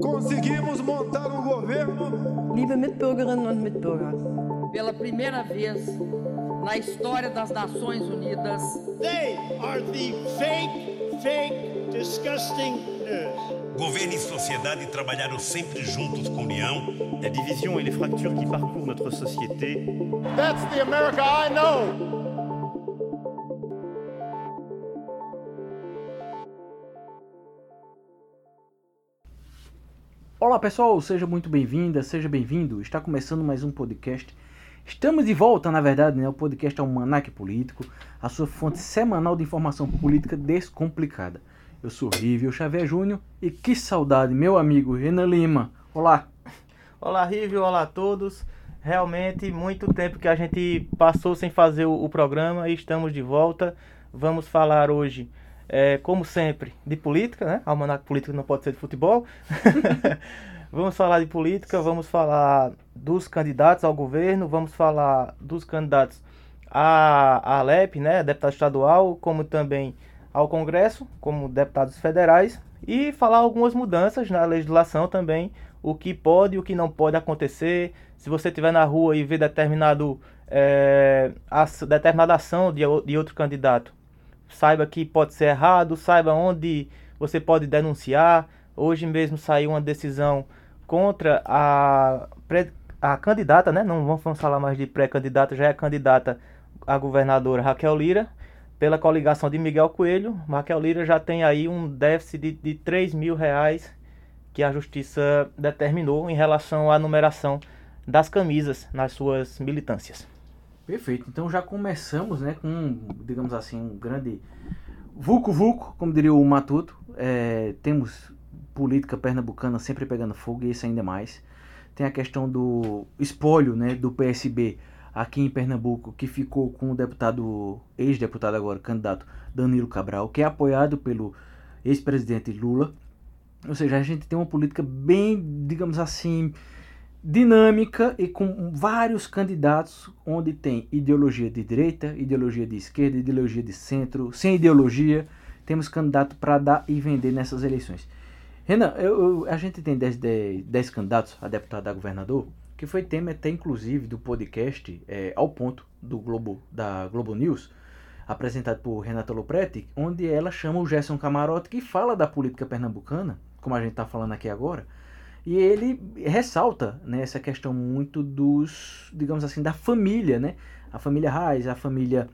Conseguimos montar um governo. Liebe Mitbürgerinnen und Mitbürger. Pela primeira vez na história das Nações Unidas. They are the fake, fake, disgusting news. Governo e sociedade trabalharam sempre juntos com união. La division et les fractures qui parcourent notre société. That's the America I know. Olá pessoal, seja muito bem-vinda, seja bem-vindo. Está começando mais um podcast. Estamos de volta, na verdade, né? O podcast é o Manac Político, a sua fonte semanal de informação política descomplicada. Eu sou Rívio Xavier Júnior e que saudade, meu amigo Renan Lima. Olá. Olá, Rívio, olá a todos. Realmente, muito tempo que a gente passou sem fazer o programa e estamos de volta. Vamos falar hoje é, como sempre, de política, né? Almanac político não pode ser de futebol. vamos falar de política, vamos falar dos candidatos ao governo, vamos falar dos candidatos à, à Alep, né? Deputado estadual, como também ao Congresso, como deputados federais, e falar algumas mudanças na legislação também, o que pode e o que não pode acontecer. Se você estiver na rua e ver determinado, é, determinada ação de, de outro candidato, saiba que pode ser errado, saiba onde você pode denunciar. Hoje mesmo saiu uma decisão contra a, pré, a candidata, né? Não vamos falar mais de pré-candidata, já é candidata a governadora Raquel Lira, pela coligação de Miguel Coelho. Raquel Lira já tem aí um déficit de, de 3 mil reais que a justiça determinou em relação à numeração das camisas nas suas militâncias. Perfeito. Então já começamos, né, com, digamos assim, um grande vulco vulco, como diria o Matuto. É, temos política pernambucana sempre pegando fogo e isso ainda mais. Tem a questão do espólio, né, do PSB aqui em Pernambuco, que ficou com o deputado, ex-deputado agora, candidato Danilo Cabral, que é apoiado pelo ex-presidente Lula. Ou seja, a gente tem uma política bem, digamos assim, dinâmica e com vários candidatos onde tem ideologia de direita, ideologia de esquerda, ideologia de centro, sem ideologia, temos candidato para dar e vender nessas eleições. Renan, eu, eu, a gente tem 10 candidatos a deputado a governador, que foi tema até inclusive do podcast é, Ao Ponto, do Globo, da Globo News, apresentado por Renata Lopretti, onde ela chama o Gerson Camarote, que fala da política pernambucana, como a gente está falando aqui agora, e ele ressalta né, essa questão muito dos, digamos assim, da família, né? A família Reis, a família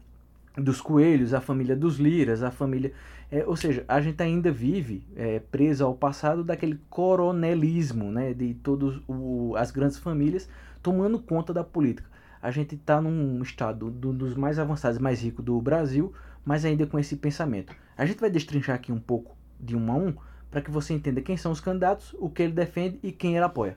dos Coelhos, a família dos Liras, a família. É, ou seja, a gente ainda vive é, preso ao passado daquele coronelismo, né? De todas as grandes famílias tomando conta da política. A gente está num estado do, dos mais avançados, mais ricos do Brasil, mas ainda com esse pensamento. A gente vai destrinchar aqui um pouco de um a um para que você entenda quem são os candidatos, o que ele defende e quem ele apoia.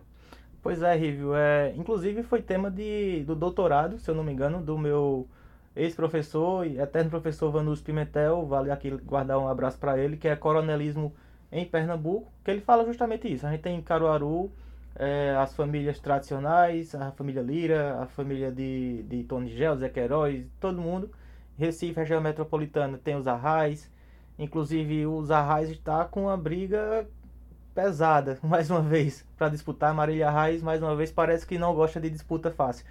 Pois é, Rívio. É, inclusive foi tema de, do doutorado, se eu não me engano, do meu ex-professor e eterno professor Vanus Pimentel, vale aqui guardar um abraço para ele, que é coronelismo em Pernambuco, que ele fala justamente isso. A gente tem em Caruaru é, as famílias tradicionais, a família Lira, a família de, de Tony Gel, Zé Queiroz, todo mundo. Recife, região metropolitana, tem os Arrais, Inclusive os Arrais está com uma briga pesada, mais uma vez, para disputar. Marília Arraes, mais uma vez, parece que não gosta de disputa fácil.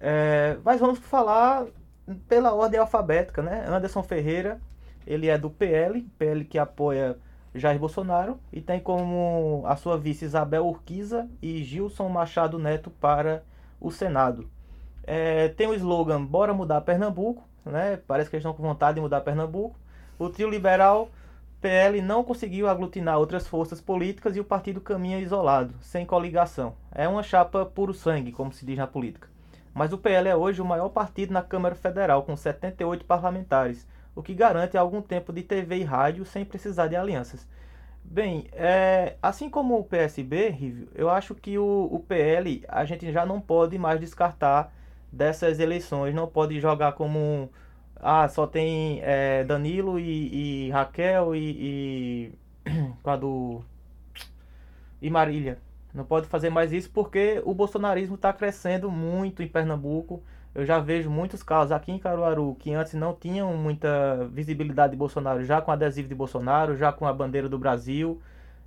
É, mas vamos falar pela ordem alfabética, né? Anderson Ferreira, ele é do PL, PL que apoia Jair Bolsonaro, e tem como a sua vice Isabel Urquiza e Gilson Machado Neto para o Senado. É, tem o slogan Bora mudar Pernambuco, né? Parece que eles estão com vontade de mudar Pernambuco. O trio liberal PL não conseguiu aglutinar outras forças políticas e o partido caminha isolado, sem coligação. É uma chapa puro sangue, como se diz na política. Mas o PL é hoje o maior partido na Câmara Federal, com 78 parlamentares, o que garante algum tempo de TV e rádio sem precisar de alianças. Bem, é, assim como o PSB, eu acho que o, o PL a gente já não pode mais descartar dessas eleições, não pode jogar como um ah, só tem é, Danilo e, e, Raquel e, e com a do e Marília. Não pode fazer mais isso porque o bolsonarismo está crescendo muito em Pernambuco. Eu já vejo muitos casos aqui em Caruaru que antes não tinham muita visibilidade de Bolsonaro, já com adesivo de Bolsonaro, já com a bandeira do Brasil.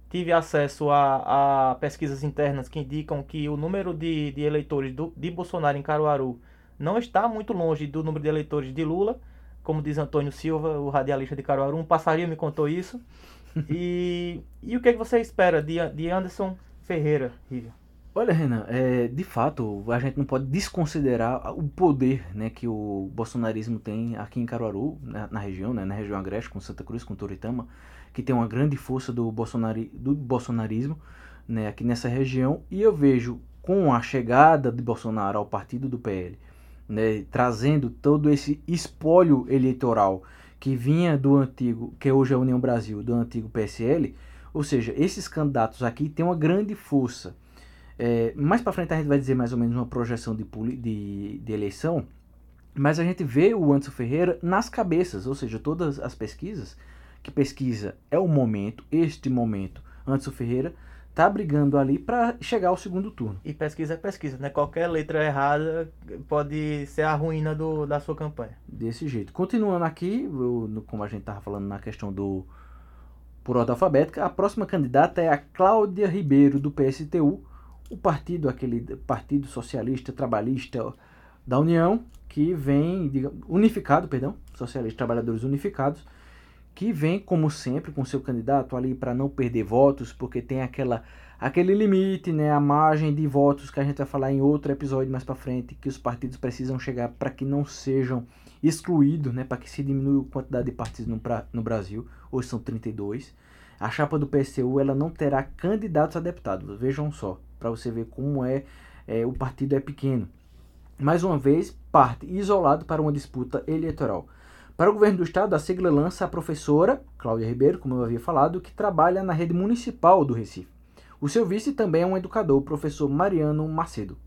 tive acesso a, a pesquisas internas que indicam que o número de, de eleitores do, de Bolsonaro em Caruaru não está muito longe do número de eleitores de Lula, como diz Antônio Silva, o radialista de Caruaru. Um passarinho me contou isso. e, e o que, é que você espera de, de Anderson Ferreira, Rívio? Olha, Renan, é, de fato, a gente não pode desconsiderar o poder né, que o bolsonarismo tem aqui em Caruaru, na, na região, né, na região agreste, com Santa Cruz, com Toritama, que tem uma grande força do, bolsonari, do bolsonarismo né, aqui nessa região. E eu vejo, com a chegada de Bolsonaro ao partido do PL, né, trazendo todo esse espólio eleitoral que vinha do antigo, que hoje é a União Brasil, do antigo PSL, ou seja, esses candidatos aqui têm uma grande força. É, mais para frente a gente vai dizer mais ou menos uma projeção de, de, de eleição, mas a gente vê o Anderson Ferreira nas cabeças, ou seja, todas as pesquisas, que pesquisa é o momento, este momento, Anderson Ferreira tá brigando ali para chegar ao segundo turno. E pesquisa é pesquisa, né? Qualquer letra errada pode ser a ruína do, da sua campanha. Desse jeito. Continuando aqui, eu, como a gente tava falando na questão do por ordem alfabética, a próxima candidata é a Cláudia Ribeiro, do PSTU, o partido, aquele Partido Socialista Trabalhista da União, que vem, digamos, unificado, perdão, Socialistas Trabalhadores Unificados, que vem, como sempre, com seu candidato ali para não perder votos, porque tem aquela aquele limite, né, a margem de votos que a gente vai falar em outro episódio mais para frente, que os partidos precisam chegar para que não sejam excluídos, né, para que se diminua a quantidade de partidos no, pra, no Brasil, hoje são 32. A chapa do PSU ela não terá candidatos a deputados, vejam só para você ver como é, é, o partido é pequeno. Mais uma vez, parte isolado para uma disputa eleitoral. Para o governo do estado, a sigla lança a professora Cláudia Ribeiro, como eu havia falado, que trabalha na rede municipal do Recife. O seu vice também é um educador, o professor Mariano Macedo.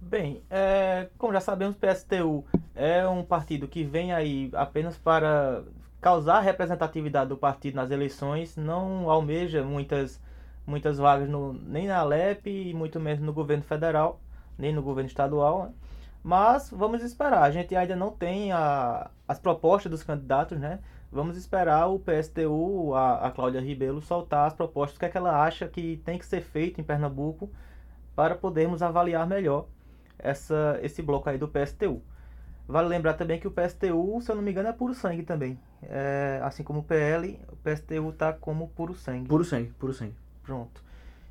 Bem, é, como já sabemos, o PSTU é um partido que vem aí apenas para causar representatividade do partido nas eleições, não almeja muitas muitas vagas no, nem na Alep e muito menos no governo federal, nem no governo estadual. Né? Mas vamos esperar. A gente ainda não tem a, as propostas dos candidatos, né? Vamos esperar o PSTU, a, a Cláudia Ribeiro, soltar as propostas, o que, é que ela acha que tem que ser feito em Pernambuco para podermos avaliar melhor essa, esse bloco aí do PSTU. Vale lembrar também que o PSTU, se eu não me engano, é puro sangue também. É, assim como o PL, o PSTU está como puro sangue. Puro sangue, puro sangue. Pronto.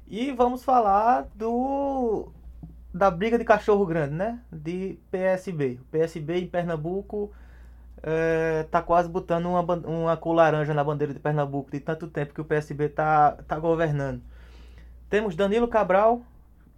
E vamos falar do da briga de cachorro grande, né? De PSB. O PSB em Pernambuco é, tá quase botando uma, uma cor laranja na bandeira de Pernambuco de tanto tempo que o PSB tá, tá governando. Temos Danilo Cabral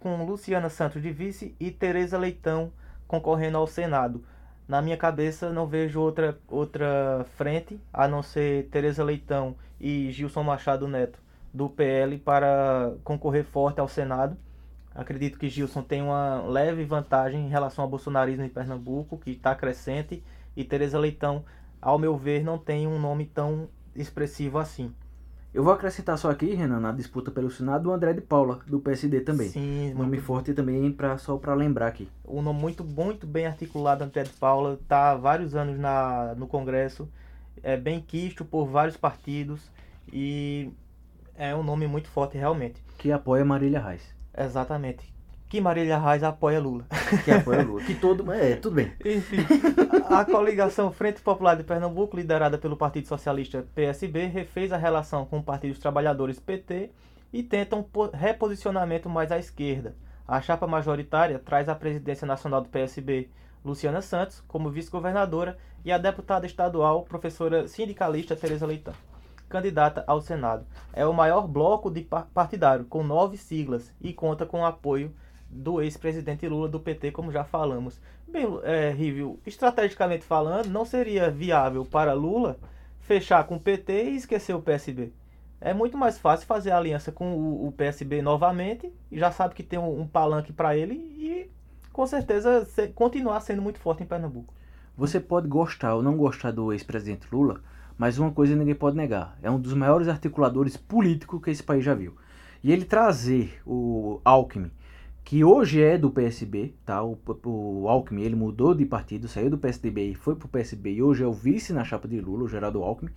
com Luciana Santos de vice e Tereza Leitão concorrendo ao Senado. Na minha cabeça não vejo outra, outra frente a não ser Tereza Leitão e Gilson Machado Neto do PL para concorrer forte ao Senado. Acredito que Gilson tem uma leve vantagem em relação ao bolsonarismo em Pernambuco, que está crescente, e Tereza Leitão, ao meu ver, não tem um nome tão expressivo assim. Eu vou acrescentar só aqui, Renan, na disputa pelo Senado, o André de Paula, do PSD também. Sim, nome forte também, pra, só para lembrar aqui. Um nome muito, muito bem articulado, André de Paula, está há vários anos na, no Congresso, é bem quisto por vários partidos e é um nome muito forte realmente. Que apoia Marília Reis. Exatamente. Que Marília Reis apoia Lula. Que apoia Lula. que todo. É, tudo bem. Enfim, a coligação Frente Popular de Pernambuco, liderada pelo Partido Socialista PSB, refez a relação com o Partido dos Trabalhadores PT e tenta um reposicionamento mais à esquerda. A chapa majoritária traz a presidência nacional do PSB, Luciana Santos, como vice-governadora, e a deputada estadual, professora sindicalista Tereza Leitão candidata ao Senado. É o maior bloco de partidário, com nove siglas, e conta com o apoio do ex-presidente Lula do PT, como já falamos. Bem, é, Rívio, estrategicamente falando, não seria viável para Lula fechar com o PT e esquecer o PSB. É muito mais fácil fazer aliança com o, o PSB novamente, e já sabe que tem um, um palanque para ele, e com certeza se, continuar sendo muito forte em Pernambuco. Você pode gostar ou não gostar do ex-presidente Lula, mas uma coisa ninguém pode negar: é um dos maiores articuladores políticos que esse país já viu. E ele trazer o Alckmin, que hoje é do PSB, tá? O, o Alckmin ele mudou de partido, saiu do PSDB e foi pro PSB e hoje é o vice na chapa de Lula, o Geraldo Alckmin,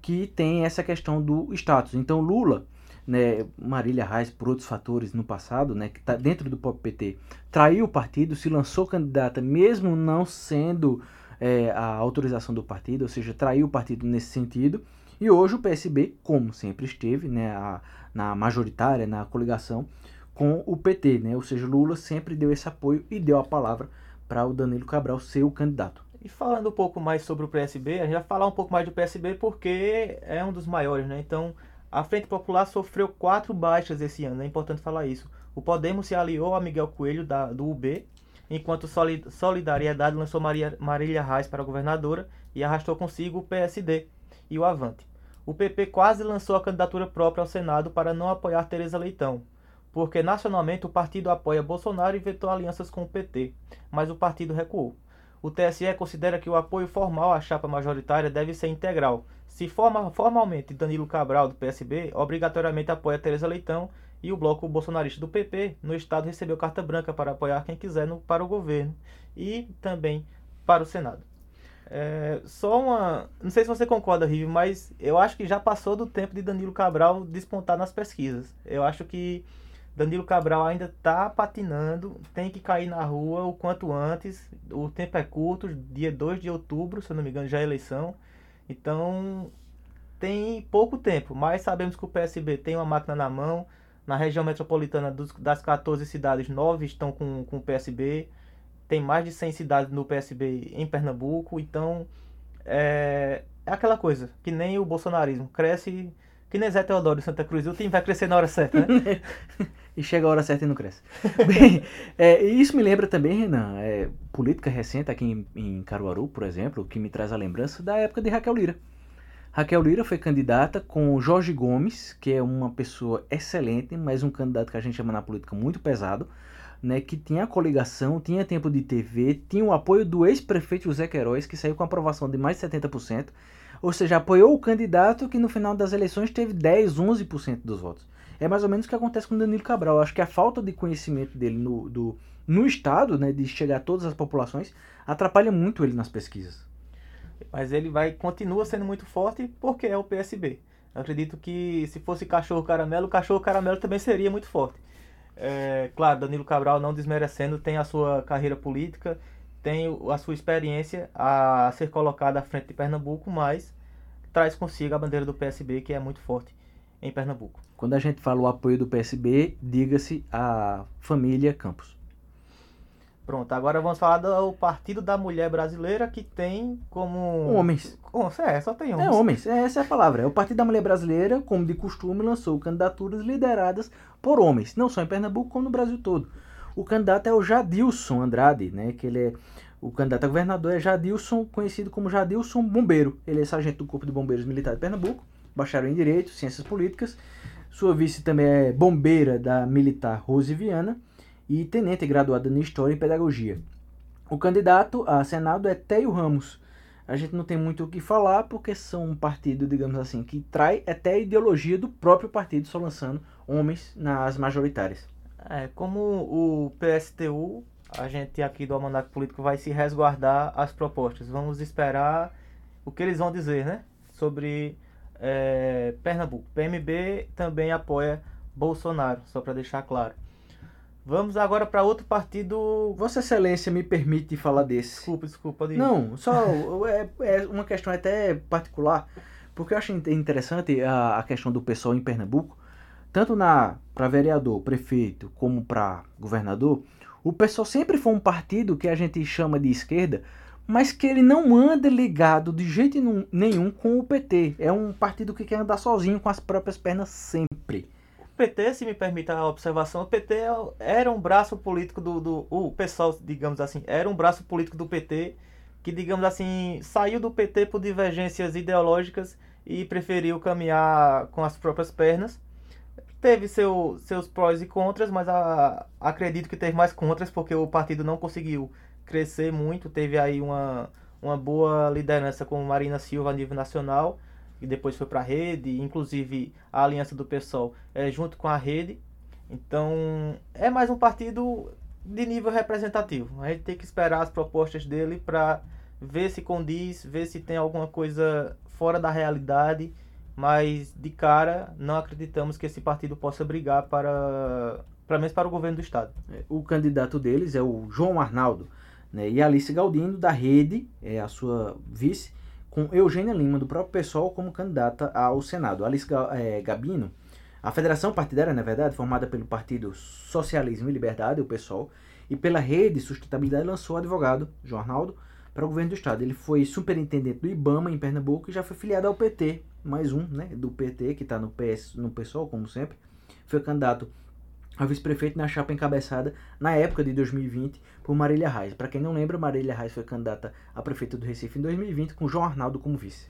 que tem essa questão do status. Então Lula né, Marília Reis, por outros fatores no passado, né, que está dentro do próprio PT, traiu o partido, se lançou candidata, mesmo não sendo é, a autorização do partido, ou seja, traiu o partido nesse sentido. E hoje o PSB, como sempre esteve, né, a, na majoritária, na coligação com o PT, né, ou seja, Lula sempre deu esse apoio e deu a palavra para o Danilo Cabral ser o candidato. E falando um pouco mais sobre o PSB, a gente vai falar um pouco mais do PSB porque é um dos maiores, né? Então, a Frente Popular sofreu quatro baixas esse ano, é importante falar isso. O Podemos se aliou a Miguel Coelho, da, do UB, enquanto Solidariedade lançou Maria, Marília Reis para governadora e arrastou consigo o PSD e o Avante. O PP quase lançou a candidatura própria ao Senado para não apoiar Tereza Leitão, porque nacionalmente o partido apoia Bolsonaro e vetou alianças com o PT, mas o partido recuou. O TSE considera que o apoio formal à chapa majoritária deve ser integral. Se forma, formalmente Danilo Cabral, do PSB, obrigatoriamente apoia Tereza Leitão e o bloco bolsonarista do PP no estado recebeu carta branca para apoiar quem quiser no, para o governo e também para o Senado. É, só uma. Não sei se você concorda, Rive, mas eu acho que já passou do tempo de Danilo Cabral despontar nas pesquisas. Eu acho que Danilo Cabral ainda está patinando, tem que cair na rua o quanto antes. O tempo é curto, dia 2 de outubro, se eu não me engano, já é eleição. Então tem pouco tempo, mas sabemos que o PSB tem uma máquina na mão. Na região metropolitana dos, das 14 cidades, 9 estão com, com o PSB. Tem mais de 100 cidades no PSB em Pernambuco. Então é, é aquela coisa, que nem o bolsonarismo. Cresce que nem Zé Teodoro em Santa Cruz. O time vai crescer na hora certa, né? e chega a hora certa e não cresce. Bem, é, isso me lembra também, Renan, é, política recente aqui em, em, Caruaru, por exemplo, que me traz a lembrança da época de Raquel Lira. Raquel Lira foi candidata com Jorge Gomes, que é uma pessoa excelente, mas um candidato que a gente chama na política muito pesado, né, que tinha coligação, tinha tempo de TV, tinha o apoio do ex-prefeito José Queiroz, que saiu com aprovação de mais de 70%, ou seja, apoiou o candidato que no final das eleições teve 10, 11% dos votos. É mais ou menos o que acontece com Danilo Cabral. Acho que a falta de conhecimento dele no, do, no Estado, né, de chegar a todas as populações, atrapalha muito ele nas pesquisas. Mas ele vai continua sendo muito forte porque é o PSB. Eu acredito que se fosse cachorro caramelo, o cachorro caramelo também seria muito forte. É, claro, Danilo Cabral não desmerecendo, tem a sua carreira política, tem a sua experiência a ser colocada à frente de Pernambuco, mas traz consigo a bandeira do PSB, que é muito forte em Pernambuco. Quando a gente fala o apoio do PSB, diga-se a família Campos. Pronto, agora vamos falar do Partido da Mulher Brasileira, que tem como. Homens. É, só tem homens. É, homens, essa é a palavra. É o Partido da Mulher Brasileira, como de costume, lançou candidaturas lideradas por homens, não só em Pernambuco, como no Brasil todo. O candidato é o Jadilson Andrade, né? Que ele é. O candidato a governador é Jadilson, conhecido como Jadilson Bombeiro. Ele é sargento do Corpo de Bombeiros Militar de Pernambuco bacharel em Direito, Ciências Políticas. Sua vice também é bombeira da Militar Rose Viana e tenente graduada em História e Pedagogia. O candidato a Senado é Teio Ramos. A gente não tem muito o que falar porque são um partido, digamos assim, que trai até a ideologia do próprio partido, só lançando homens nas majoritárias. É, como o PSTU, a gente aqui do Almanac Político vai se resguardar as propostas. Vamos esperar o que eles vão dizer, né? Sobre é, Pernambuco. PMB também apoia Bolsonaro, só para deixar claro. Vamos agora para outro partido. Vossa Excelência me permite falar desse. Desculpa, desculpa. Pode Não, só é, é, uma questão até particular, porque eu acho interessante a, a questão do pessoal em Pernambuco, tanto na para vereador, prefeito, como para governador. O pessoal sempre foi um partido que a gente chama de esquerda, mas que ele não anda ligado de jeito nenhum com o PT. É um partido que quer andar sozinho com as próprias pernas sempre. O PT, se me permite a observação, o PT era um braço político do, do o pessoal, digamos assim, era um braço político do PT que, digamos assim, saiu do PT por divergências ideológicas e preferiu caminhar com as próprias pernas. Teve seu, seus prós e contras, mas a, acredito que teve mais contras porque o partido não conseguiu crescer muito, teve aí uma, uma boa liderança com Marina Silva a nível nacional, e depois foi para a rede, inclusive a aliança do PSOL é junto com a rede. Então é mais um partido de nível representativo. A gente tem que esperar as propostas dele para ver se condiz, ver se tem alguma coisa fora da realidade mas de cara não acreditamos que esse partido possa brigar para, pelo menos para o governo do estado. É, o candidato deles é o João Arnaldo, né? E Alice Galdino, da Rede, é a sua vice, com Eugênia Lima, do próprio PSOL, como candidata ao Senado. Alice é, Gabino, a federação partidária, na verdade, formada pelo Partido Socialismo e Liberdade, o PSOL, e pela Rede Sustentabilidade, lançou o advogado, João Arnaldo, para o governo do estado. Ele foi superintendente do IBAMA em Pernambuco e já foi filiado ao PT, mais um, né, do PT, que está no PS, no PSOL, como sempre. Foi candidato a vice-prefeito na chapa encabeçada na época de 2020 por Marília Reis. Para quem não lembra, Marília Reis foi candidata a prefeita do Recife em 2020 com João Arnaldo como vice.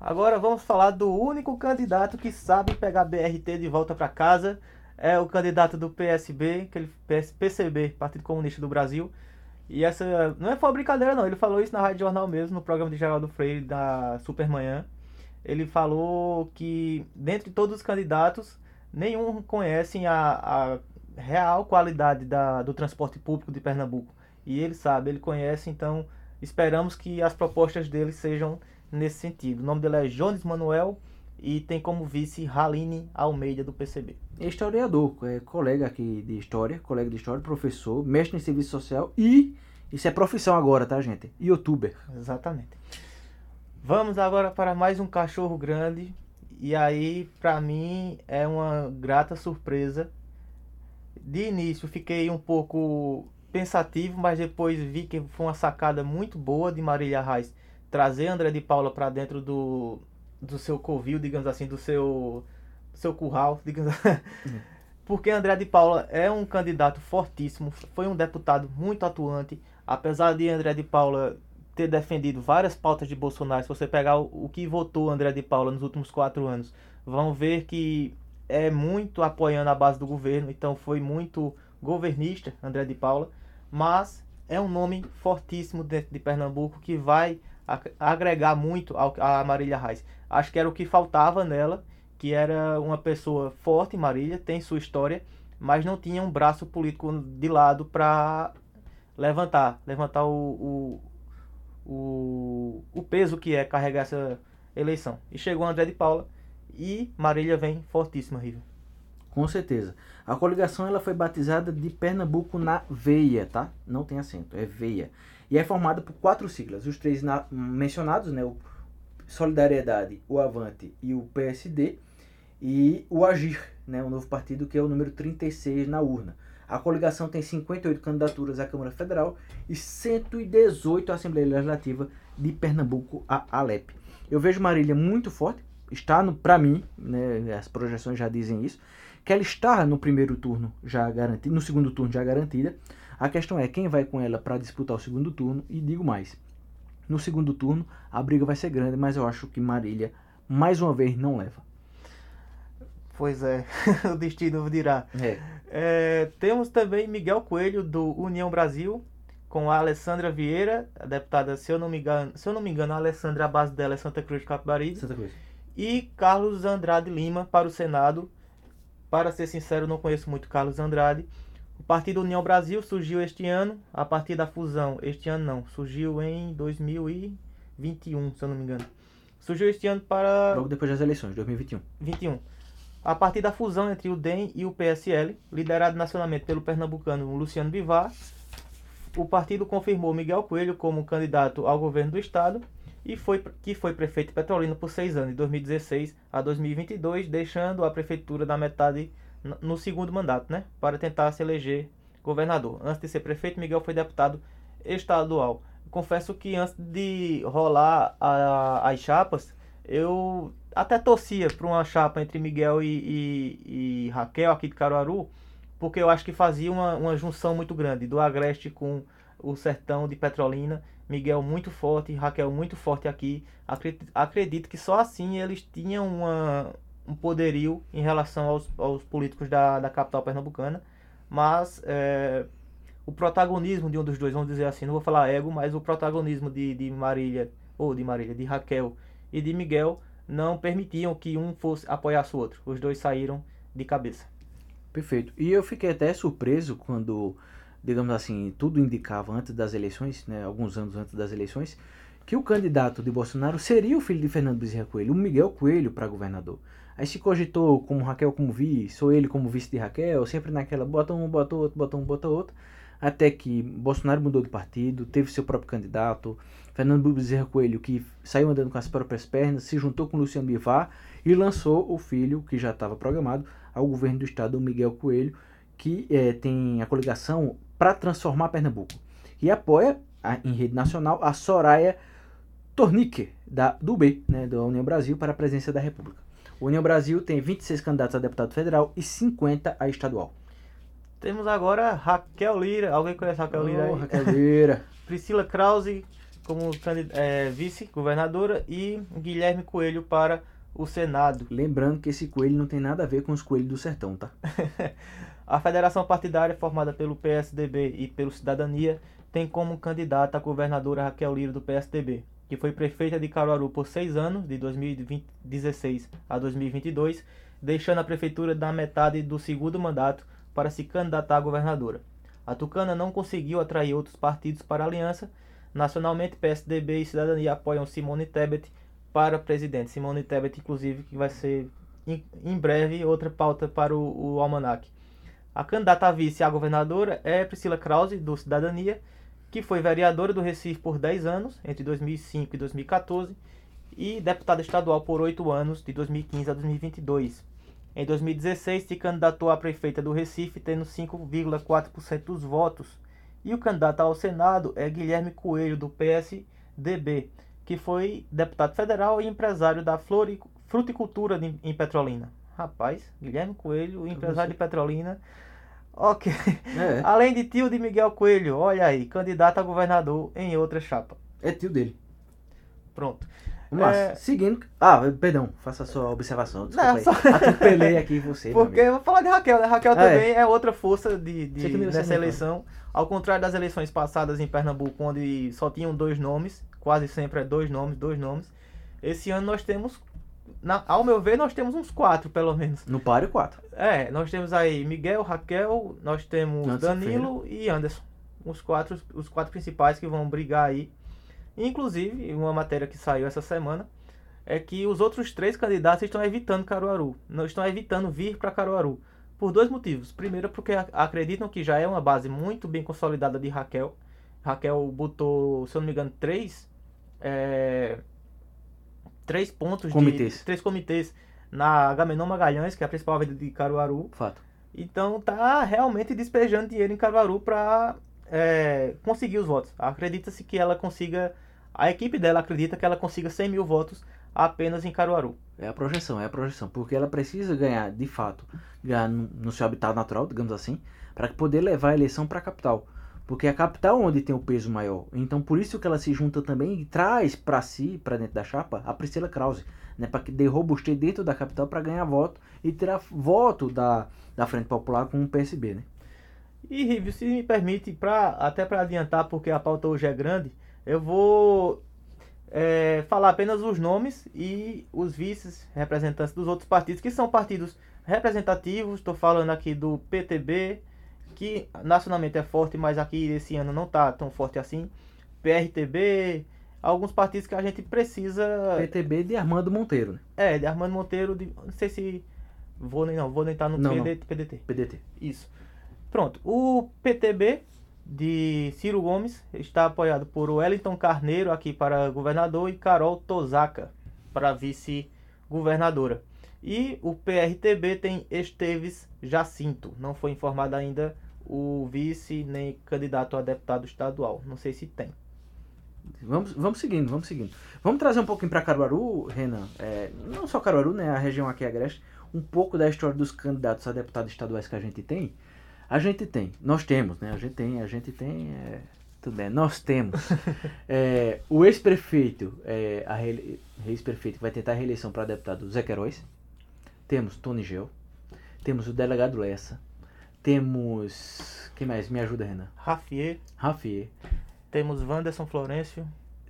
Agora vamos falar do único candidato que sabe pegar BRT de volta para casa. É o candidato do PSB, aquele PCB, Partido Comunista do Brasil. E essa não é só brincadeira não, ele falou isso na Rádio Jornal mesmo, no programa de Geraldo Freire da Supermanhã. Ele falou que dentre todos os candidatos, nenhum conhecem a, a real qualidade da, do transporte público de Pernambuco. E ele sabe, ele conhece, então esperamos que as propostas dele sejam nesse sentido. O nome dele é Jones Manuel e tem como vice Haline Almeida do PCB. Historiador, é colega aqui de história, colega de história, professor, mestre em serviço social e isso é profissão agora, tá, gente? Youtuber. Exatamente. Vamos agora para mais um cachorro grande e aí, para mim, é uma grata surpresa. De início, fiquei um pouco pensativo, mas depois vi que foi uma sacada muito boa de Marília Reis trazer André de Paula para dentro do, do seu covil, digamos assim, do seu, seu curral, digamos assim. Uhum. Porque André de Paula é um candidato fortíssimo, foi um deputado muito atuante, apesar de André de Paula ter defendido várias pautas de Bolsonaro, se você pegar o, o que votou André de Paula nos últimos quatro anos, vão ver que é muito apoiando a base do governo, então foi muito governista André de Paula, mas é um nome fortíssimo dentro de Pernambuco que vai agregar muito a Marília Reis. Acho que era o que faltava nela, que era uma pessoa forte, Marília, tem sua história, mas não tinha um braço político de lado para levantar, levantar o, o, o, o peso que é carregar essa eleição. E chegou André de Paula e Marília vem fortíssima, Riva. Com certeza. A coligação ela foi batizada de Pernambuco na veia, tá? Não tem acento, é veia. E é formada por quatro siglas. Os três na, mencionados, né? O Solidariedade, o Avante e o PSD. E o Agir, né? O novo partido que é o número 36 na urna. A coligação tem 58 candidaturas à Câmara Federal e 118 à Assembleia Legislativa de Pernambuco a Alep. Eu vejo Marília muito forte, está para mim, né, as projeções já dizem isso, que ela está no primeiro turno já garantida, no segundo turno já garantida. A questão é quem vai com ela para disputar o segundo turno e digo mais. No segundo turno a briga vai ser grande, mas eu acho que Marília mais uma vez não leva. Pois é, o destino dirá. É. É, temos também Miguel Coelho, do União Brasil, com a Alessandra Vieira, a deputada, se eu não me engano, se eu não me engano, a Alessandra, a base dela é Santa Cruz de Capibaribe. Santa Cruz. E Carlos Andrade Lima para o Senado. Para ser sincero, não conheço muito Carlos Andrade. O Partido União Brasil surgiu este ano, a partir da fusão. Este ano não, surgiu em 2021, se eu não me engano. Surgiu este ano para. Logo depois das eleições, 2021. 21 a partir da fusão entre o DEM e o PSL, liderado nacionalmente pelo pernambucano Luciano Bivar, o partido confirmou Miguel Coelho como candidato ao governo do estado e foi que foi prefeito petrolino por seis anos, de 2016 a 2022, deixando a prefeitura da metade no segundo mandato, né, para tentar se eleger governador. Antes de ser prefeito, Miguel foi deputado estadual. Confesso que antes de rolar a, as chapas, eu até torcia para uma chapa entre Miguel e, e, e, Raquel aqui de Caruaru, porque eu acho que fazia uma, uma junção muito grande do Agreste com o sertão de Petrolina. Miguel muito forte, Raquel muito forte aqui. Acredito, acredito que só assim eles tinham uma, um poderio em relação aos, aos políticos da, da capital pernambucana. Mas é, o protagonismo de um dos dois, vamos dizer assim, não vou falar ego, mas o protagonismo de, de Marília, ou de Marília, de Raquel e de Miguel não permitiam que um fosse apoiasse o outro. Os dois saíram de cabeça. Perfeito. E eu fiquei até surpreso quando, digamos assim, tudo indicava antes das eleições, né, alguns anos antes das eleições, que o candidato de Bolsonaro seria o filho de Fernando Bezerra Coelho, o Miguel Coelho, para governador. Aí se cogitou como Raquel como vice, ou ele como vice de Raquel, sempre naquela bota um, bota outro, bota um, bota outro, até que Bolsonaro mudou de partido, teve seu próprio candidato, Fernando Bezerra Coelho, que saiu andando com as próprias pernas, se juntou com Luciano Bivar e lançou o filho, que já estava programado, ao governo do estado, Miguel Coelho, que é, tem a coligação para transformar Pernambuco. E apoia a, em rede nacional a Soraya Tornique, da, do B, né, da União Brasil, para a presidência da República. O União Brasil tem 26 candidatos a deputado federal e 50 a estadual. Temos agora Raquel Lira. Alguém conhece Raquel Lira aí? Oh, Raquel Lira. Priscila Krause como é, vice-governadora e Guilherme Coelho para o Senado. Lembrando que esse coelho não tem nada a ver com os coelhos do sertão, tá? a federação partidária formada pelo PSDB e pelo Cidadania tem como candidata a governadora Raquel Lira do PSDB, que foi prefeita de Caruaru por seis anos, de 2016 a 2022, deixando a prefeitura na metade do segundo mandato para se candidatar a governadora. A Tucana não conseguiu atrair outros partidos para a aliança. Nacionalmente, PSDB e Cidadania apoiam Simone Tebet para presidente. Simone Tebet, inclusive, que vai ser em breve outra pauta para o, o Almanac. A candidata a vice à governadora é Priscila Krause, do Cidadania, que foi vereadora do Recife por 10 anos, entre 2005 e 2014, e deputada estadual por 8 anos, de 2015 a 2022. Em 2016, se candidatou a prefeita do Recife, tendo 5,4% dos votos. E o candidato ao Senado é Guilherme Coelho, do PSDB, que foi deputado federal e empresário da fruticultura em Petrolina. Rapaz, Guilherme Coelho, empresário de Petrolina. Ok. É. Além de tio de Miguel Coelho, olha aí, candidato a governador em outra chapa. É tio dele. Pronto. Vamos é... seguindo. Ah, perdão, faça a sua observação. Desculpa Não, só... Atropelei aqui você. Porque eu vou falar de Raquel, né? Raquel ah, também é. é. outra força de, de dessa eleição. Ao contrário das eleições passadas em Pernambuco, onde só tinham dois nomes, quase sempre é dois nomes, dois nomes. Esse ano nós temos, na, ao meu ver, nós temos uns quatro, pelo menos. No páreo, quatro. É, nós temos aí Miguel, Raquel, nós temos Anderson Danilo Feira. e Anderson. Os quatro, os quatro principais que vão brigar aí Inclusive, uma matéria que saiu essa semana é que os outros três candidatos estão evitando Caruaru, não estão evitando vir para Caruaru. Por dois motivos. Primeiro, porque acreditam que já é uma base muito bem consolidada de Raquel. Raquel botou, se eu não me engano, três, é, três pontos comitês. de três comitês na Agamenon Magalhães, que é a principal avenida de Caruaru. Fato. Então tá realmente despejando dinheiro em Caruaru para é, conseguir os votos. Acredita-se que ela consiga a equipe dela acredita que ela consiga 100 mil votos apenas em Caruaru. É a projeção, é a projeção. Porque ela precisa ganhar, de fato, ganhar no, seu habitat natural, digamos assim, para poder levar a eleição para a capital. Porque é a capital onde tem o peso maior. Então, por isso que ela se junta também e traz para si, para dentro da chapa, a Priscila Krause. Né, para que dê robuste dentro da capital para ganhar voto e tirar voto da, da Frente Popular com o PSB. Né? E, Rívio, se me permite, pra, até para adiantar, porque a pauta hoje é grande, eu vou é, falar apenas os nomes e os vices representantes dos outros partidos, que são partidos representativos. Estou falando aqui do PTB, que nacionalmente é forte, mas aqui esse ano não está tão forte assim. PRTB, alguns partidos que a gente precisa. PTB de Armando Monteiro. Né? É, de Armando Monteiro. De, não sei se. Vou nem não, vou nem estar no não, PDT, não. PDT. PDT. Isso. Pronto. O PTB de Ciro Gomes está apoiado por Wellington Carneiro aqui para governador e Carol Tosaka para vice-governadora. E o PRTB tem Esteves Jacinto. Não foi informado ainda o vice nem candidato a deputado estadual. Não sei se tem. Vamos, vamos seguindo, vamos seguindo. Vamos trazer um pouquinho para Caruaru, Renan. É, não só Caruaru, né? A região aqui agreste. Um pouco da história dos candidatos a deputados estaduais que a gente tem. A gente tem, nós temos, né? A gente tem, a gente tem. É, tudo bem, nós temos. é, o ex-prefeito, é, a ex-prefeito que vai tentar a reeleição para deputado Zé Queiroz. Temos Tony Gel. Temos o delegado Lessa. Temos. Quem mais? Me ajuda, Renan. Rafier. Rafier. Temos Wanderson Florencio.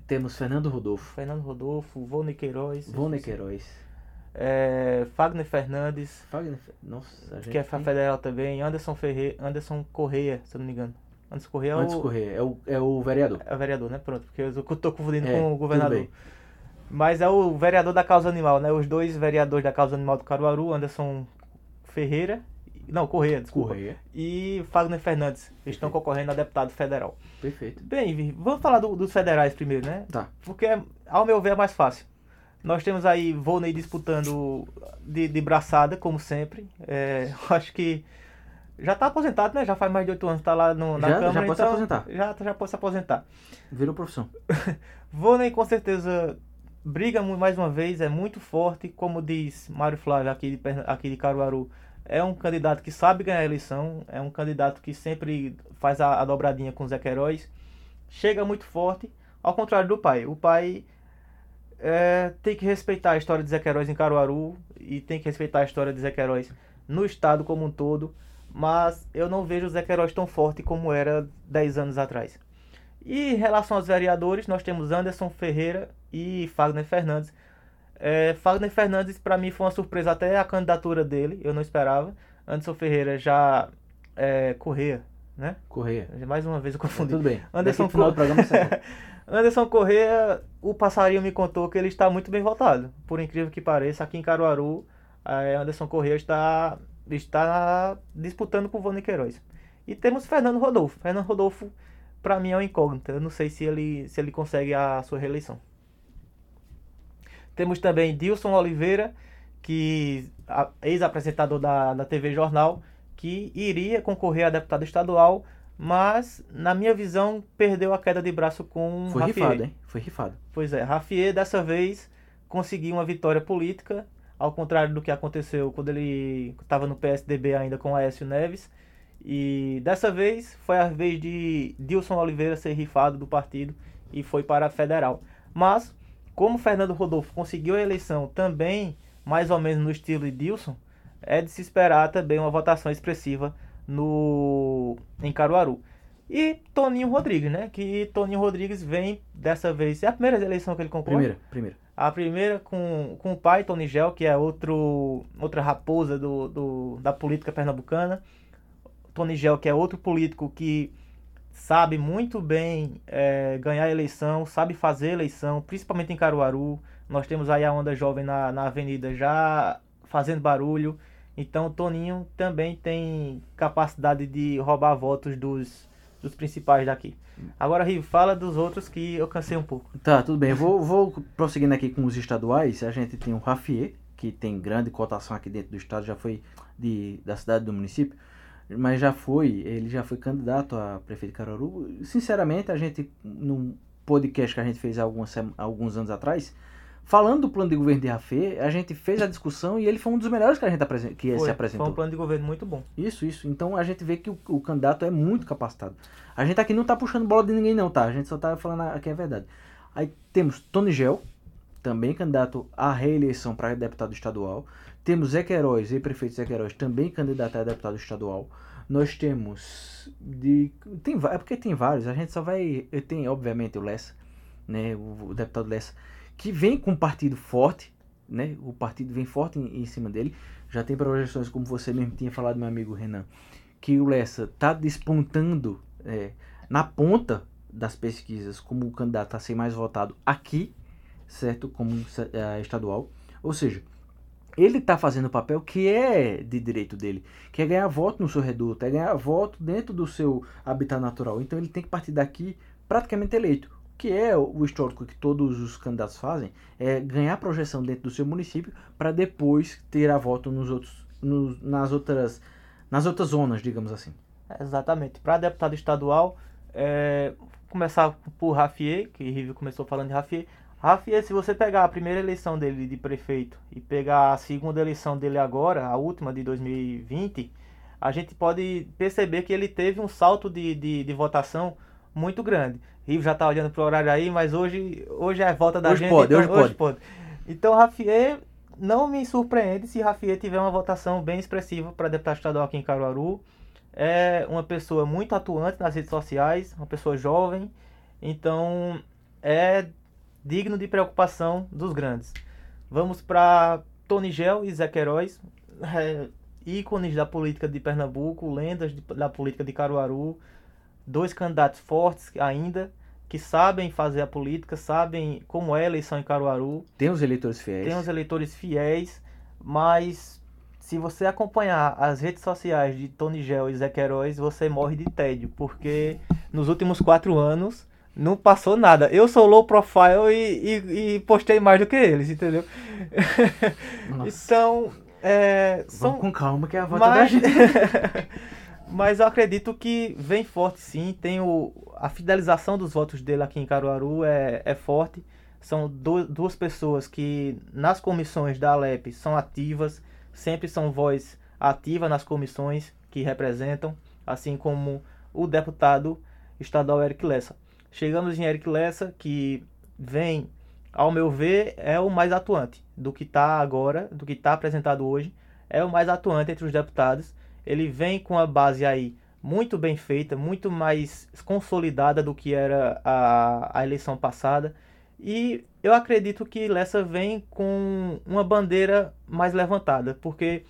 Temos Fernando Rodolfo. Fernando Rodolfo, Vone Queiroz. Vone Queiroz. É, Fagner Fernandes. Fagner, nossa, que é tem... federal também. Anderson Ferreira, Anderson Correia, se eu não me engano. Anderson Corrêa é Anderson o, Corrêa, é o, é o vereador. é o vereador, né? Pronto, porque eu tô confundindo É, com o governador. Mas é o vereador da causa animal, né? Os dois vereadores da causa animal do Caruaru, Anderson Ferreira, não, Correia, desculpa, Correia. e Fagner Fernandes, eles estão concorrendo a deputado federal. Perfeito. Bem, vamos falar do- dos federais primeiro, né? Tá. Porque, ao meu ver, é mais fácil. Nós temos aí Volney disputando de, de braçada, como sempre. É, eu acho que já está aposentado, né? Já faz mais de oito anos, está lá no, na Já- já Câmara. pode se então aposentar. Já, já pode se aposentar. Virou profissão. Volney com certeza briga mais uma vez, é muito forte, como diz Mário Flávio aqui de, aqui de Caruaru. É um candidato que sabe ganhar a eleição, é um candidato que sempre faz a, a dobradinha com o Zé Queiroz. Chega muito forte, ao contrário do pai. O pai é, tem que respeitar a história de Zé Queiroz em Caruaru e tem que respeitar a história de Zé Queiroz no estado como um todo, mas eu não vejo o Zé Queiroz tão forte como era 10 anos atrás. E em relação aos vereadores, nós temos Anderson Ferreira e Fagner Fernandes. É, Fagner Fernandes, para mim, foi uma surpresa até a candidatura dele, eu não esperava. Anderson Ferreira já é, Correia, né? Correia. Mais uma vez eu confundi. Tudo bem. Anderson Daqui pro programa Anderson Correia, o passarinho me contou que ele está muito bem votado. Por incrível que pareça, aqui em Caruaru, eh, Anderson Correia está, está disputando com o Vone Queiroz. E temos Fernando Rodolfo. Fernando Rodolfo, para mim, é um incógnito. Eu não sei se ele, se ele consegue a sua reeleição. Temos também Dilson Oliveira, que ex-apresentador da, da TV Jornal, que iria concorrer a deputado estadual, mas, na minha visão, perdeu a queda de braço com Foi Rafier. rifado, hein? Foi rifado. Pois é, Rafier dessa vez conseguiu uma vitória política, ao contrário do que aconteceu quando ele estava no PSDB ainda com Aécio Neves. E dessa vez foi a vez de Dilson Oliveira ser rifado do partido e foi para a federal. Mas, como Fernando Rodolfo conseguiu a eleição também, mais ou menos no estilo de Dilson, é de se esperar também uma votação expressiva no em Caruaru. E Toninho Rodrigues, né? Que Toninho Rodrigues vem dessa vez. É a primeira eleição que ele concorre? Primeira, primeira. A primeira com, com o pai, Tony Gel, que é outro, outra raposa do, do, da política pernambucana. Tony Gel, que é outro político que sabe muito bem é, ganhar eleição, sabe fazer eleição, principalmente em Caruaru. Nós temos aí a Onda Jovem na, na avenida já fazendo barulho. Então o Toninho também tem capacidade de roubar votos dos, dos principais daqui. Agora, Rivo, fala dos outros que eu cansei um pouco. Tá, tudo bem. Vou, vou prosseguindo aqui com os estaduais. A gente tem o Rafier, que tem grande cotação aqui dentro do estado, já foi de, da cidade do município, mas já foi, ele já foi candidato a prefeito de Caruaru. Sinceramente, a gente, num podcast que a gente fez sema- alguns anos atrás, falando do plano de governo de Rafier, a gente fez a discussão e ele foi um dos melhores que a gente apresen- que se Foi, apresentou. foi um plano de governo muito bom. Isso, isso. Então a gente vê que o, o candidato é muito capacitado. A gente aqui não tá puxando bola de ninguém não, tá? A gente só tá falando aqui a verdade. Aí temos Tony Gel, também candidato à reeleição para deputado estadual. Temos Zé Queiroz, e-prefeito Zé Queiroz, também candidato a deputado estadual. Nós temos de tem é porque tem vários, a gente só vai tem obviamente o Lessa, né, o, o deputado Lessa, que vem com um partido forte, né? O partido vem forte em, em cima dele. Já tem projeções, como você mesmo tinha falado, meu amigo Renan, que o Lessa está despontando é, na ponta das pesquisas como o candidato a ser mais votado aqui, certo? Como é, estadual. Ou seja, ele está fazendo o papel que é de direito dele, que é ganhar voto no seu reduto, é ganhar voto dentro do seu habitat natural. Então ele tem que partir daqui praticamente eleito. Que é o histórico que todos os candidatos fazem, é ganhar projeção dentro do seu município para depois ter a voto nos outros, nos, nas outras, nas outras zonas, digamos assim. Exatamente. Para deputado estadual, é, começar por Rafier, que Rivio começou falando de Rafier. Rafier, se você pegar a primeira eleição dele de prefeito e pegar a segunda eleição dele agora, a última de 2020, a gente pode perceber que ele teve um salto de, de, de votação muito grande. Rivo já está olhando para o horário aí, mas hoje, hoje é a volta da Hoje gente. pode, então, hoje pode. Então, Rafier, não me surpreende se Rafier tiver uma votação bem expressiva para deputado estadual aqui em Caruaru é uma pessoa muito atuante nas redes sociais, uma pessoa jovem, então é digno de preocupação dos grandes. Vamos para Tony Gel e Zé Queiroz, é, ícones da política de Pernambuco, lendas de- da política de Caruaru. Dois candidatos fortes ainda, que sabem fazer a política, sabem como é a eleição em Caruaru. Tem os eleitores fiéis. Tem os eleitores fiéis, mas se você acompanhar as redes sociais de Tony Gel e Zé Queiroz, você morre de tédio, porque nos últimos quatro anos não passou nada. Eu sou low profile e, e, e postei mais do que eles, entendeu? então, é, são... Vamos com calma que é a volta mas... da gente. mas eu acredito que vem forte sim. Tem o, a fidelização dos votos dele aqui em Caruaru é, é forte. São do, duas pessoas que nas comissões da Alep são ativas, sempre são voz ativa nas comissões que representam, assim como o deputado estadual Eric Lessa. Chegamos em Eric Lessa, que vem, ao meu ver, é o mais atuante do que está agora, do que está apresentado hoje, é o mais atuante entre os deputados. Ele vem com a base aí muito bem feita, muito mais consolidada do que era a, a eleição passada. E eu acredito que Lessa vem com uma bandeira mais levantada, porque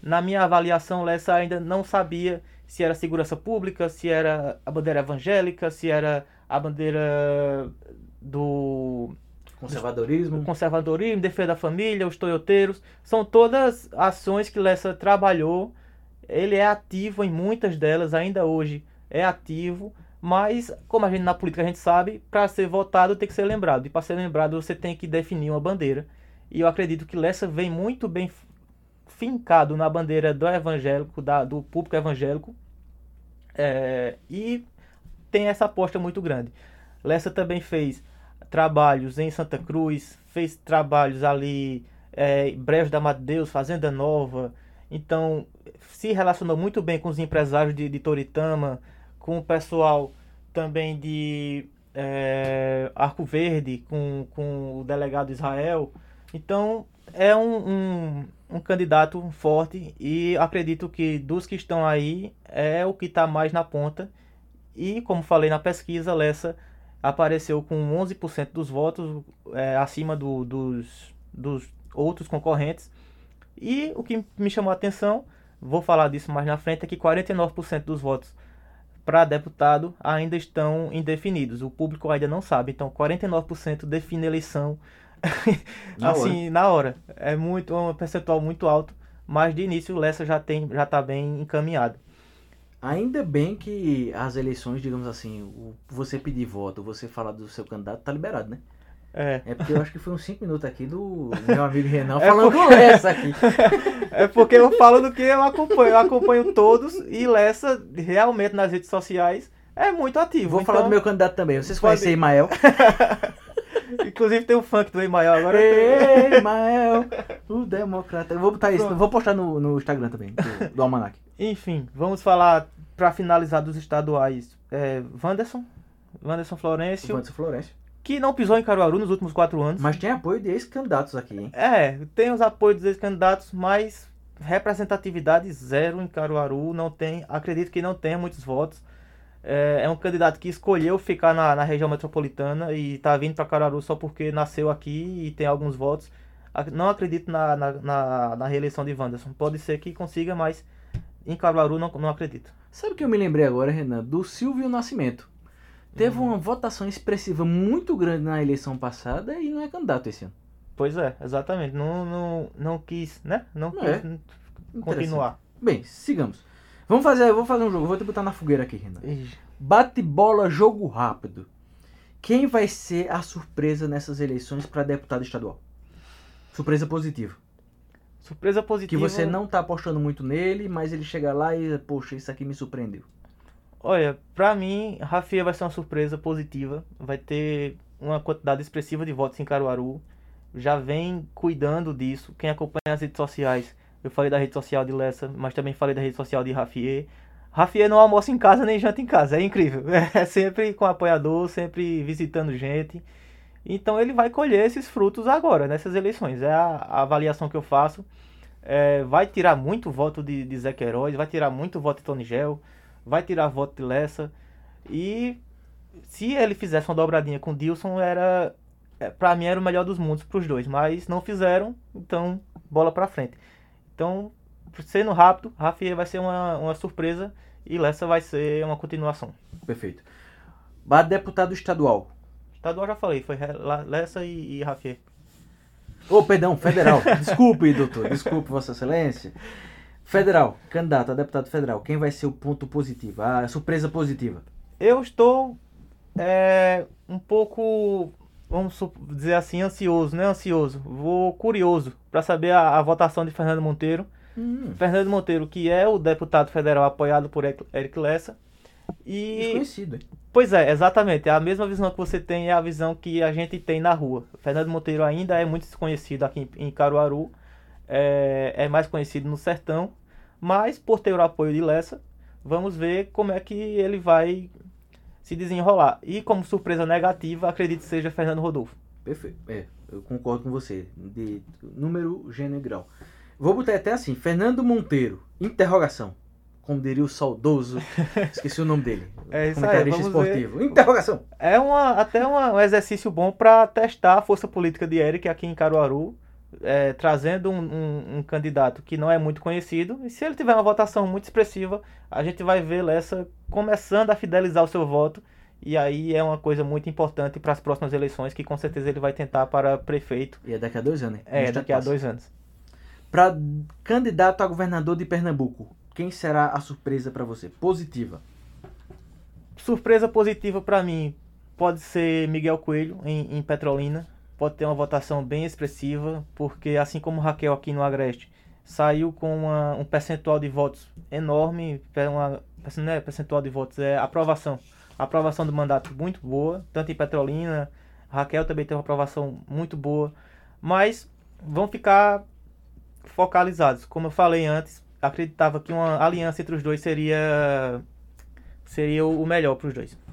na minha avaliação Lessa ainda não sabia se era segurança pública, se era a bandeira evangélica, se era a bandeira do conservadorismo, do conservadorismo, defesa da família, os toyoteiros, são todas ações que Lessa trabalhou. Ele é ativo em muitas delas, ainda hoje é ativo, mas como a gente na política a gente sabe, para ser votado tem que ser lembrado. E para ser lembrado você tem que definir uma bandeira. E eu acredito que Lessa vem muito bem fincado na bandeira do evangélico, da, do público evangélico. É, e tem essa aposta muito grande. Lessa também fez trabalhos em Santa Cruz, fez trabalhos ali é, Brejo da Deus, Fazenda Nova. Então, se relacionou muito bem com os empresários de, de Toritama, com o pessoal também de é, Arco Verde, com, com o delegado Israel. Então, é um, um, um, candidato forte e acredito que dos que estão aí é o que está mais na ponta. E como falei na pesquisa, Lessa apareceu com 11% dos votos é, acima do, dos, dos outros concorrentes. E o que me chamou a atenção, vou falar disso mais na frente, é que 49% dos votos para deputado ainda estão indefinidos. O público ainda não sabe. Então, 49% define eleição na assim, hora. na hora. É muito é um percentual muito alto, mas de início o Lessa já tem já está bem encaminhado. Ainda bem que as eleições, digamos assim, você pedir voto, você falar do seu candidato, tá liberado, né? É. É porque eu acho que foi uns 5 minutos aqui do meu amigo Renan é falando porque... Lessa aqui. É porque eu falo do que eu acompanho. Eu acompanho todos e Lessa realmente nas redes sociais é muito ativo. Vou então... falar do meu candidato também. Vocês Pode... conhecem Imael? Inclusive tem o funk do Emael agora. Ei, Emael, o democrata. Eu vou botar isso, vou postar no, no Instagram também, do, do Almanac. Enfim, vamos falar, para finalizar, dos estaduais. É, Wanderson, Wanderson Florencio. Wanderson Florencio. Que não pisou em Caruaru nos últimos quatro anos. Mas tem apoio de ex-candidatos aqui, hein? É, tem os apoios dos ex-candidatos, mas representatividade zero em Caruaru. Não tem, acredito que não tenha muitos votos. É, é um candidato que escolheu ficar na, na região metropolitana e está vindo para Caruaru só porque nasceu aqui e tem alguns votos. Não acredito na, na, na, na reeleição de Wanderson. Pode ser que consiga, mas em Caruaru não, não acredito. Sabe o que eu me lembrei agora, Renan? Do Silvio Nascimento. Teve uma votação expressiva muito grande na eleição passada e não é candidato esse ano. Pois é, exatamente. Não, não, não quis, né? Não, não quis é. continuar. Bem, sigamos. Vamos fazer, vou fazer um jogo, vou te botar na fogueira aqui, Renan. Bate bola, jogo rápido. Quem vai ser a surpresa nessas eleições para deputado estadual? Surpresa positiva. Surpresa positiva. Que você não tá apostando muito nele, mas ele chega lá e, poxa, isso aqui me surpreendeu. Olha, pra mim, Rafinha vai ser uma surpresa positiva. Vai ter uma quantidade expressiva de votos em Caruaru. Já vem cuidando disso. Quem acompanha as redes sociais eu falei da rede social de Lessa, mas também falei da rede social de Rafier. Rafier não almoça em casa nem janta em casa, é incrível. É sempre com apoiador, sempre visitando gente. Então ele vai colher esses frutos agora, nessas eleições. É a, a avaliação que eu faço. É, vai tirar muito voto de, de Zé Queiroz, vai tirar muito voto de Tony Gel, vai tirar voto de Lessa. E se ele fizesse uma dobradinha com Dilson, era. É, pra mim era o melhor dos mundos pros dois. Mas não fizeram, então bola pra frente. Então, sendo rápido, Rafier vai ser uma, uma surpresa e Lessa vai ser uma continuação. Perfeito. Ba- Deputado estadual. Estadual já falei, foi Lessa e, e Rafier. Ô, perdão, federal. Desculpe, doutor. Desculpe, Vossa Excelência. Federal, candidato a deputado federal. Quem vai ser o ponto positivo? A surpresa positiva. Eu estou é, um pouco, vamos dizer assim, ansioso, né? Ansioso. Vou curioso para saber a, a votação de Fernando Monteiro. Hum, Fernando Monteiro, que é o deputado federal apoiado por Eric- Lessa. E desconhecido, hein? Pois é, exatamente. A mesma visão que você tem é a visão que a gente tem na rua. Fernando Monteiro ainda é muito desconhecido aqui em em Caruaru. É, é mais conhecido no sertão. Mas por ter o apoio de Lessa, vamos ver como é que ele vai se desenrolar. E como surpresa negativa, acredito que seja Fernando Rodolfo. Perfeito. É, eu concordo com você. De número, gênero e grau. Vou botar até assim, Fernando Monteiro, interrogação. Como diria o saudoso, esqueci o nome dele. É isso aí, comentarista ver. esportivo. Interrogação. É uma, até uma- um exercício bom para testar a força política de Eric aqui em Caruaru, é, trazendo um, um- um candidato que não é muito conhecido. E se ele tiver uma votação muito expressiva, a gente vai ver Lessa começando a fidelizar o seu voto. E aí é uma coisa muito importante para as próximas eleições, que com certeza ele vai tentar para prefeito E é daqui a dois anos, né? é, daqui a dois anos. Para candidato a governador de Pernambuco, quem será a surpresa para você? Positiva. Surpresa positiva para mim pode ser Miguel Coelho em, em Petrolina. Pode ter uma votação bem expressiva, porque assim como Raquel aqui no Agreste saiu com uma- um percentual de votos enorme, uma é percentual de votos, é aprovação. Aprovação do mandato muito boa, tanto em Petrolina, Raquel também tem uma aprovação muito boa, mas vão ficar focalizados. Como eu falei antes, acreditava que uma aliança entre os dois seria seria o melhor para os dois.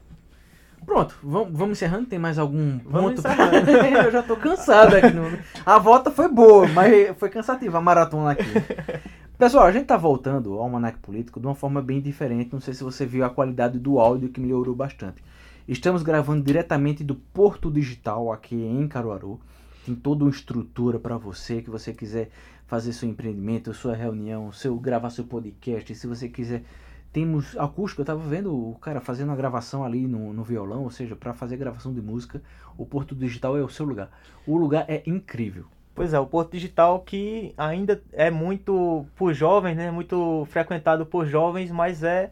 Pronto, vamos, vamos encerrando. Tem mais algum Vamos ponto? Eu já tô cansado aqui. No... A volta foi boa, mas foi cansativa a maratona aqui. Pessoal, a gente tá voltando ao Almanac Político de uma forma bem diferente. Não sei se você viu a qualidade do áudio que melhorou bastante. Estamos gravando diretamente do Porto Digital aqui em Caruaru. Tem toda uma estrutura para você que você quiser fazer seu empreendimento, sua reunião, seu gravar seu podcast, se você quiser temos acústico, eu tava vendo o cara fazendo a gravação ali no, no violão, ou seja, para fazer gravação de música, o Porto Digital é o seu lugar. O lugar é incrível. Pois é, o Porto Digital que ainda é muito por jovens, né? Muito frequentado por jovens, mas é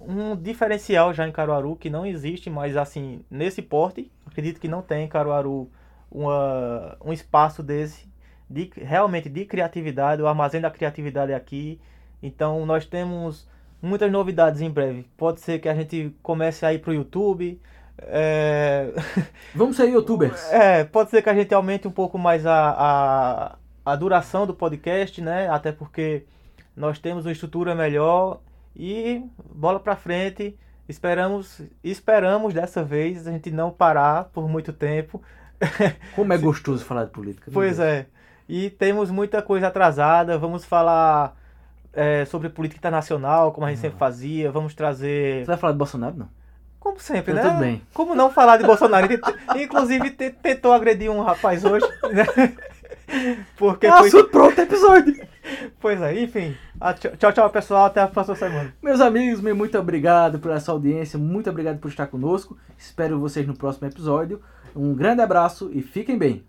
um diferencial já em Caruaru que não existe mais assim nesse porte. Acredito que não tem em Caruaru uma, um espaço desse de realmente de criatividade, o armazém da criatividade é aqui. Então nós temos muitas novidades em breve. Pode ser que a gente comece a ir pro YouTube. É... Vamos ser youtubers. É, pode ser que a gente aumente um pouco mais a, a, a duração do podcast, né? Até porque nós temos uma estrutura melhor e bola pra frente. Esperamos, esperamos dessa vez a gente não parar por muito tempo. Como é gostoso falar de política. Pois Deus. é. E temos muita coisa atrasada. Vamos falar é, sobre política internacional, como a gente sempre fazia. Vamos trazer. Você vai falar de Bolsonaro, não? Como sempre, Tá né? tudo bem. Como não falar de Bolsonaro? Inclusive te- tentou agredir um rapaz hoje, né? Porque Ah, foi... outro episódio. Pois é, enfim. Ah, tchau, Tchau, pessoal. Até a próxima semana. Meus amigos, muito obrigado por essa audiência, muito obrigado por estar conosco. Espero vocês no próximo episódio. Um grande abraço e fiquem bem.